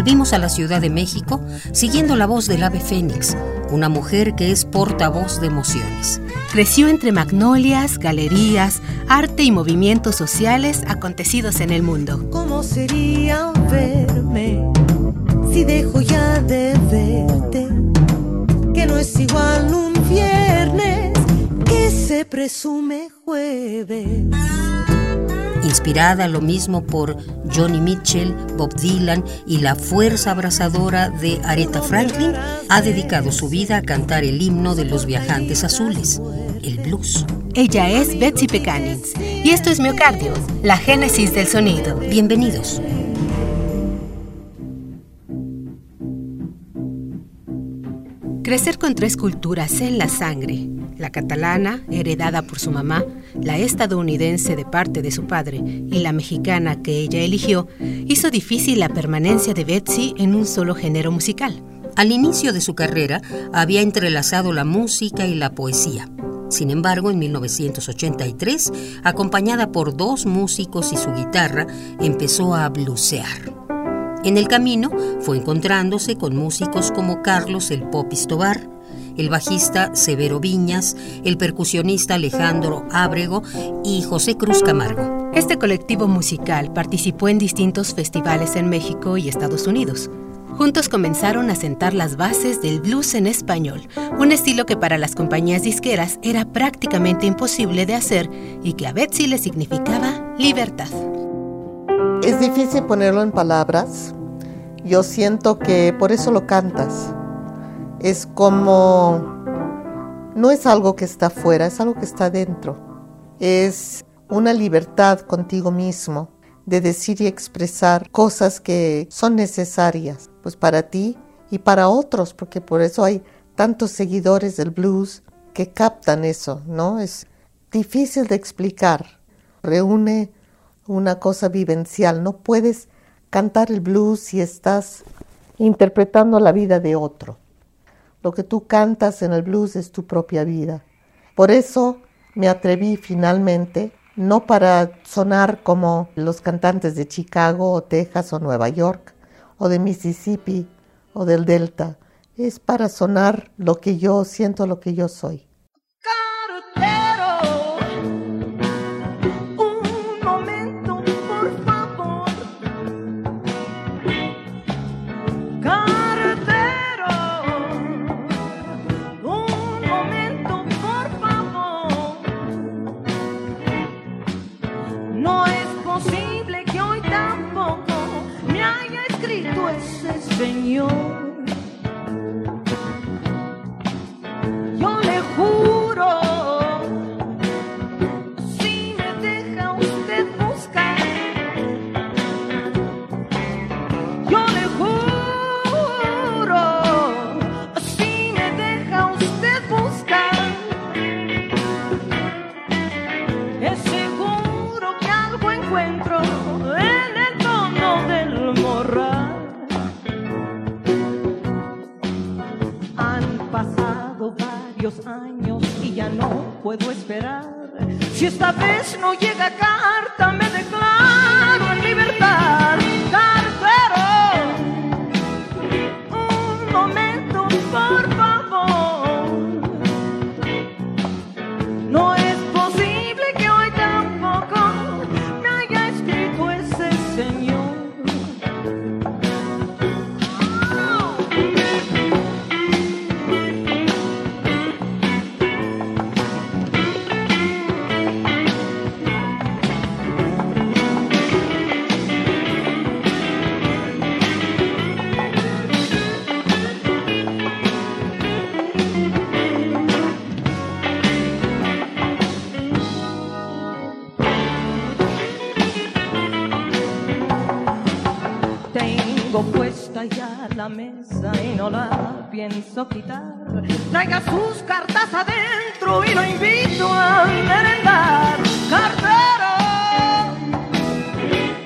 Volvimos a la Ciudad de México siguiendo la voz del ave fénix, una mujer que es portavoz de emociones. Creció entre magnolias, galerías, arte y movimientos sociales acontecidos en el mundo. ¿Cómo sería verme si ya de verte? Que no es igual que se presume jueves inspirada lo mismo por Johnny Mitchell, Bob Dylan y la fuerza abrasadora de Aretha Franklin, ha dedicado su vida a cantar el himno de los viajantes azules, el blues. Ella es Betsy Pecanins y esto es Miocardio, la génesis del sonido. Bienvenidos. Crecer con tres culturas en la sangre, la catalana, heredada por su mamá, la estadounidense de parte de su padre y la mexicana que ella eligió, hizo difícil la permanencia de Betsy en un solo género musical. Al inicio de su carrera había entrelazado la música y la poesía. Sin embargo, en 1983, acompañada por dos músicos y su guitarra, empezó a blusear. En el camino fue encontrándose con músicos como Carlos el Popis Tobar, el bajista Severo Viñas, el percusionista Alejandro Ábrego y José Cruz Camargo. Este colectivo musical participó en distintos festivales en México y Estados Unidos. Juntos comenzaron a sentar las bases del blues en español, un estilo que para las compañías disqueras era prácticamente imposible de hacer y que a Betsy le significaba libertad. Es difícil ponerlo en palabras. Yo siento que por eso lo cantas. Es como, no es algo que está afuera, es algo que está dentro. Es una libertad contigo mismo de decir y expresar cosas que son necesarias, pues para ti y para otros, porque por eso hay tantos seguidores del blues que captan eso, ¿no? Es difícil de explicar. Reúne una cosa vivencial. No puedes cantar el blues si estás interpretando la vida de otro. Lo que tú cantas en el blues es tu propia vida. Por eso me atreví finalmente, no para sonar como los cantantes de Chicago o Texas o Nueva York o de Mississippi o del Delta, es para sonar lo que yo siento, lo que yo soy. Señor. Si esta vez no llega carta, me declaro está ya la mesa y no la pienso quitar. Traiga sus cartas adentro y lo invito a merendar. Cartero,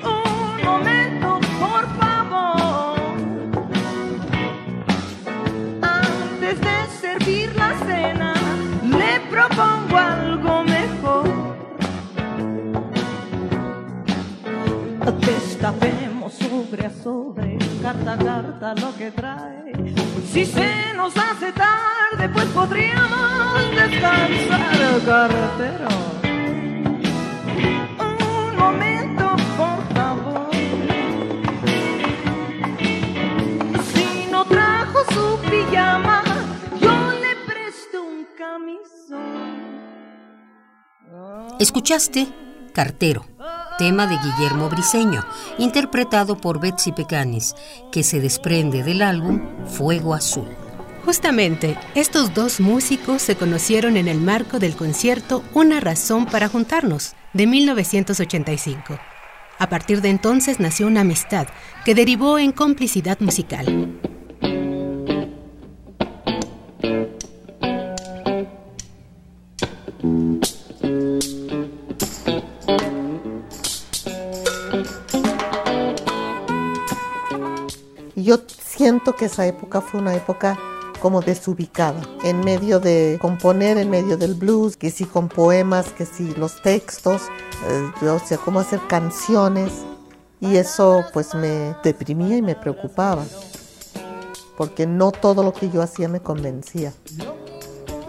un momento, por favor. Antes de servir la cena, le propongo algo mejor. Destapemos sobre a sobre, carta carta lo que trae. Si se nos hace tarde, pues podríamos descansar, cartero. Un momento, por favor. Si no trajo su pijama, yo le presto un camisón. Escuchaste Cartero, tema de Guillermo Briseño, interpretado por Betsy Pecanis, que se desprende del álbum Fuego Azul. Justamente, estos dos músicos se conocieron en el marco del concierto Una razón para juntarnos, de 1985. A partir de entonces nació una amistad que derivó en complicidad musical. Que esa época fue una época como desubicada, en medio de componer, en medio del blues, que sí con poemas, que sí los textos, eh, o sea, cómo hacer canciones. Y eso pues me deprimía y me preocupaba, porque no todo lo que yo hacía me convencía.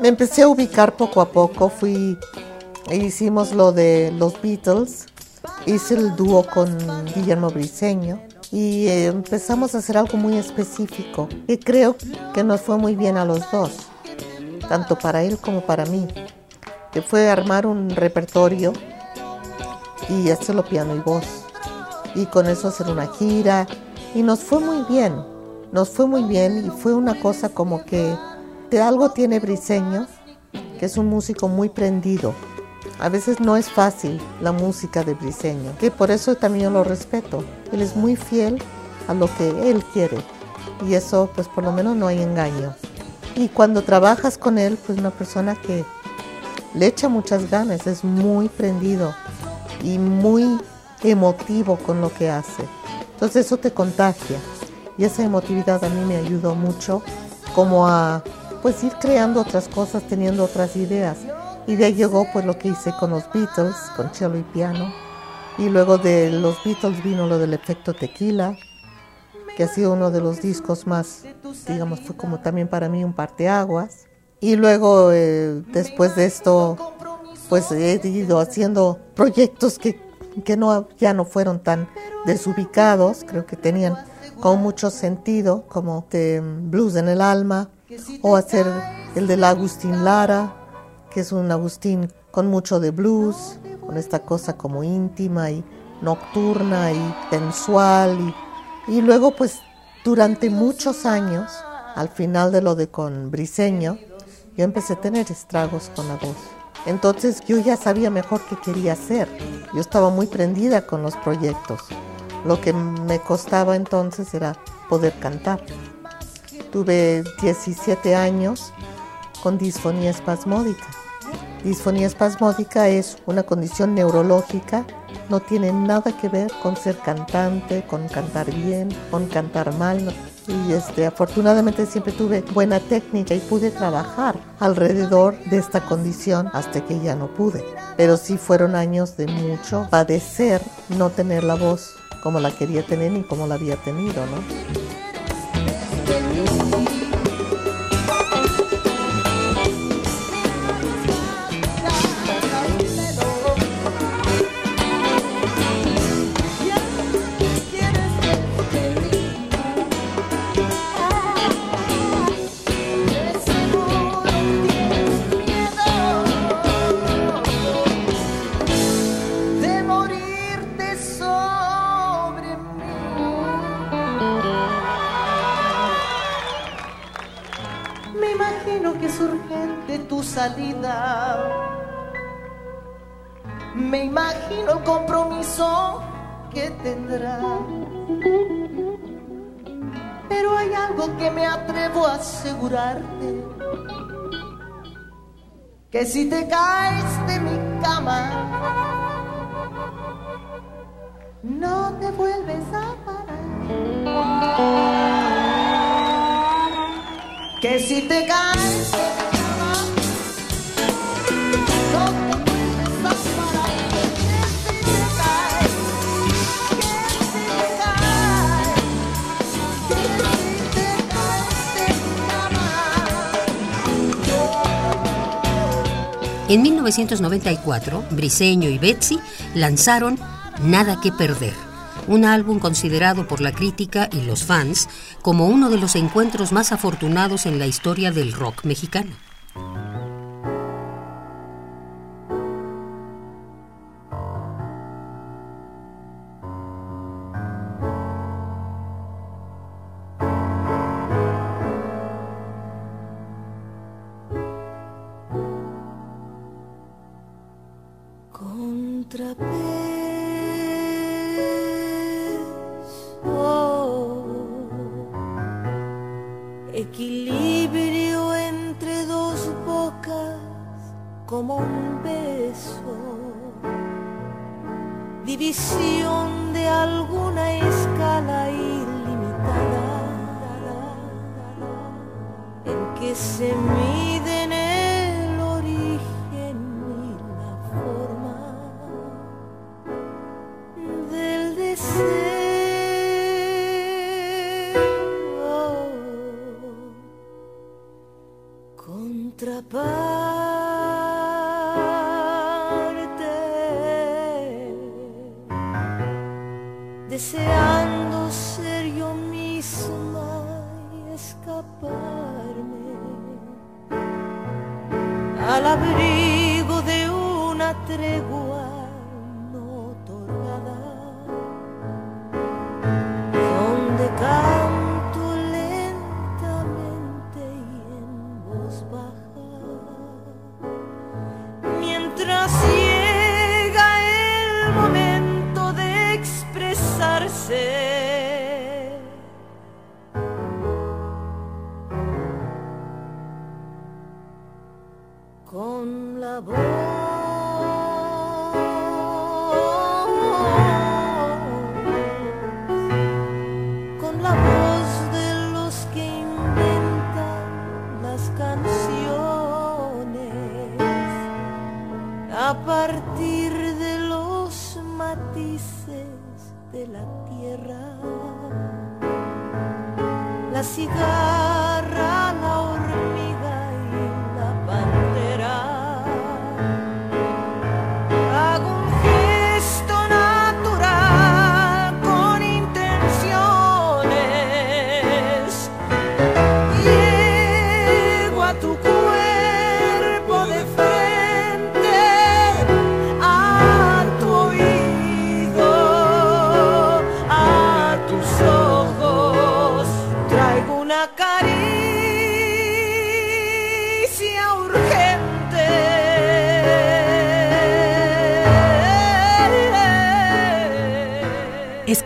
Me empecé a ubicar poco a poco, fui, hicimos lo de los Beatles, hice el dúo con Guillermo Briseño y empezamos a hacer algo muy específico que creo que nos fue muy bien a los dos, tanto para él como para mí, que fue armar un repertorio y hacerlo piano y voz y con eso hacer una gira y nos fue muy bien, nos fue muy bien y fue una cosa como que de algo tiene Briseño, que es un músico muy prendido. A veces no es fácil la música de Briseño, que por eso también yo lo respeto. Él es muy fiel a lo que él quiere y eso pues por lo menos no hay engaño. Y cuando trabajas con él, pues una persona que le echa muchas ganas, es muy prendido y muy emotivo con lo que hace. Entonces eso te contagia y esa emotividad a mí me ayudó mucho como a pues ir creando otras cosas, teniendo otras ideas. Y de ahí llegó pues lo que hice con los Beatles, con cello y piano. Y luego de los Beatles vino lo del efecto tequila, que ha sido uno de los discos más, digamos, fue como también para mí un parteaguas. Y luego eh, después de esto, pues he ido haciendo proyectos que, que no, ya no fueron tan desubicados, creo que tenían con mucho sentido, como de Blues en el Alma, o hacer el del Agustín Lara, que es un Agustín con mucho de blues, con esta cosa como íntima y nocturna y sensual. Y, y luego pues durante muchos años, al final de lo de con Briseño, yo empecé a tener estragos con la voz. Entonces yo ya sabía mejor qué quería hacer. Yo estaba muy prendida con los proyectos. Lo que me costaba entonces era poder cantar. Tuve 17 años con disfonía espasmódica. Disfonía espasmódica es una condición neurológica, no tiene nada que ver con ser cantante, con cantar bien, con cantar mal. Y este, afortunadamente siempre tuve buena técnica y pude trabajar alrededor de esta condición hasta que ya no pude. Pero sí fueron años de mucho padecer no tener la voz como la quería tener ni como la había tenido, ¿no? Que tendrá. pero hay algo que me atrevo a asegurarte. Que si te caes de mi cama, no te vuelves a parar. Que si te caes En 1994, Briseño y Betsy lanzaron Nada que Perder, un álbum considerado por la crítica y los fans como uno de los encuentros más afortunados en la historia del rock mexicano. Contrapeso, equilibrio entre dos bocas como un beso, división de alguna escala ilimitada en que se miden atrapar.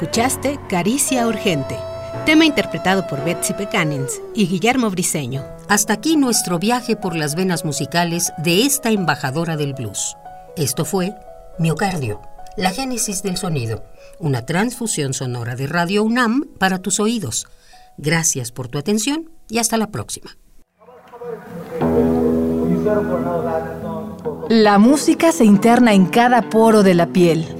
Escuchaste Caricia Urgente, tema interpretado por Betsy Pecanins y Guillermo Briseño. Hasta aquí nuestro viaje por las venas musicales de esta embajadora del blues. Esto fue Miocardio, la génesis del sonido, una transfusión sonora de Radio UNAM para tus oídos. Gracias por tu atención y hasta la próxima. La música se interna en cada poro de la piel,